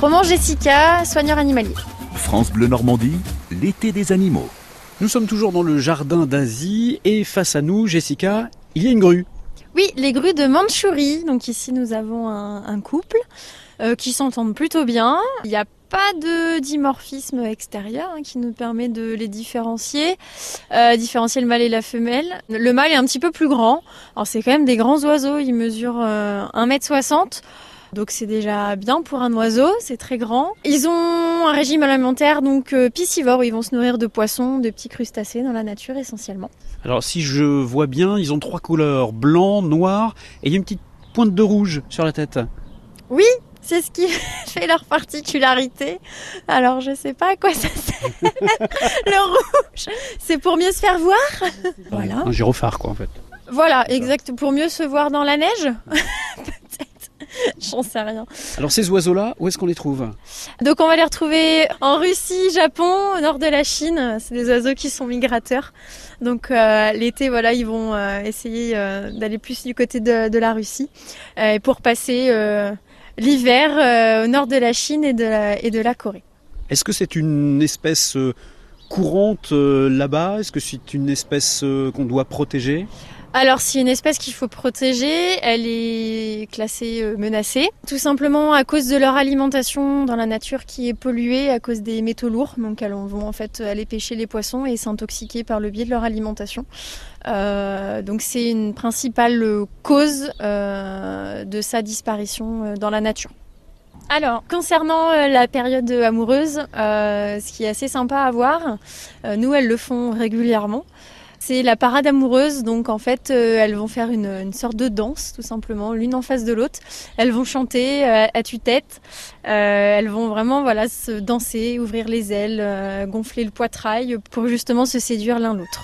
Roman Jessica, soigneur animalier. France Bleu Normandie, l'été des animaux. Nous sommes toujours dans le jardin d'Asie et face à nous, Jessica, il y a une grue. Oui, les grues de Mandchourie. Donc ici, nous avons un, couple euh, qui s'entendent plutôt bien. Il n'y a pas de dimorphisme extérieur hein, qui nous permet de les différencier, euh, différencier le mâle et la femelle. Le mâle est un petit peu plus grand. Alors c'est quand même des grands oiseaux, il mesure 1m60. Donc c'est déjà bien pour un oiseau, c'est très grand. Ils ont un régime alimentaire donc euh, piscivore, où ils vont se nourrir de poissons, de petits crustacés dans la nature essentiellement. Alors si je vois bien, ils ont trois couleurs, blanc, noir, et il y a une petite pointe de rouge sur la tête. Oui, c'est ce qui fait leur particularité. Alors je sais pas à quoi ça sert. le rouge, c'est pour mieux se faire voir. Voilà. Un gyrophare quoi en fait. Voilà, exact. Pour mieux se voir dans la neige. J'en sais rien. Alors ces oiseaux-là, où est-ce qu'on les trouve? Donc on va les retrouver en Russie, Japon, au nord de la Chine. C'est des oiseaux qui sont migrateurs. Donc euh, l'été, voilà, ils vont euh, essayer euh, d'aller plus du côté de, la Russie pour passer l'hiver au nord de la Chine et de la, et de la Corée. Est-ce que c'est une espèce courante là-bas? Est-ce que c'est une espèce qu'on doit protéger? Alors, c'est une espèce qu'il faut protéger. Elle est classée euh, menacée, tout simplement à cause de leur alimentation dans la nature qui est polluée à cause des métaux lourds. Donc, elles vont en fait aller pêcher les poissons et s'intoxiquer par le biais de leur alimentation. Euh, donc, c'est une principale cause euh, de sa disparition dans la nature. Alors, concernant la période amoureuse, ce qui est assez sympa à voir, nous, elles le font régulièrement. C'est la parade amoureuse, donc en fait, euh, elles vont faire une, sorte de danse, tout simplement, l'une en face de l'autre. Elles vont chanter euh, à tue-tête. Euh, elles vont vraiment, voilà, se danser, ouvrir les ailes, gonfler le poitrail pour justement se séduire l'un l'autre.